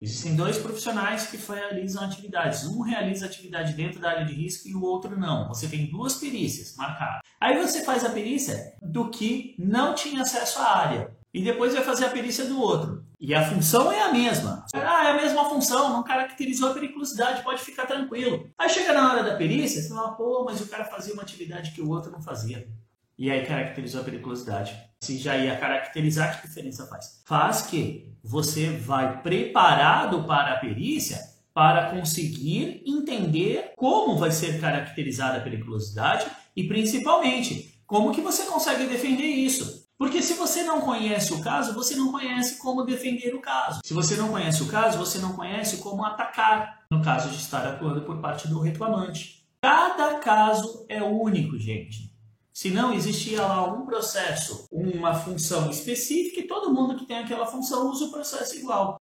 Existem dois profissionais que realizam atividades. Um realiza atividade dentro da área de risco e o outro não. Você tem duas perícias marcadas. Aí você faz a perícia do que não tinha acesso à área. E depois vai fazer a perícia do outro. E a função é a mesma. Ah, é a mesma função, não caracterizou a periculosidade, pode ficar tranquilo. Aí chega na hora da perícia, você fala, pô, mas o cara fazia uma atividade que o outro não fazia. E aí caracterizou a periculosidade. Se já ia caracterizar, que diferença faz? Faz que você vai preparado para a perícia para conseguir entender como vai ser caracterizada a periculosidade e principalmente como que você consegue defender isso. Porque se você não conhece o caso, você não conhece como defender o caso. Se você não conhece o caso, você não conhece como atacar, no caso de estar atuando por parte do reclamante. Cada caso é único, gente. Se não existia lá um processo, uma função específica, e todo mundo que tem aquela função usa o processo igual.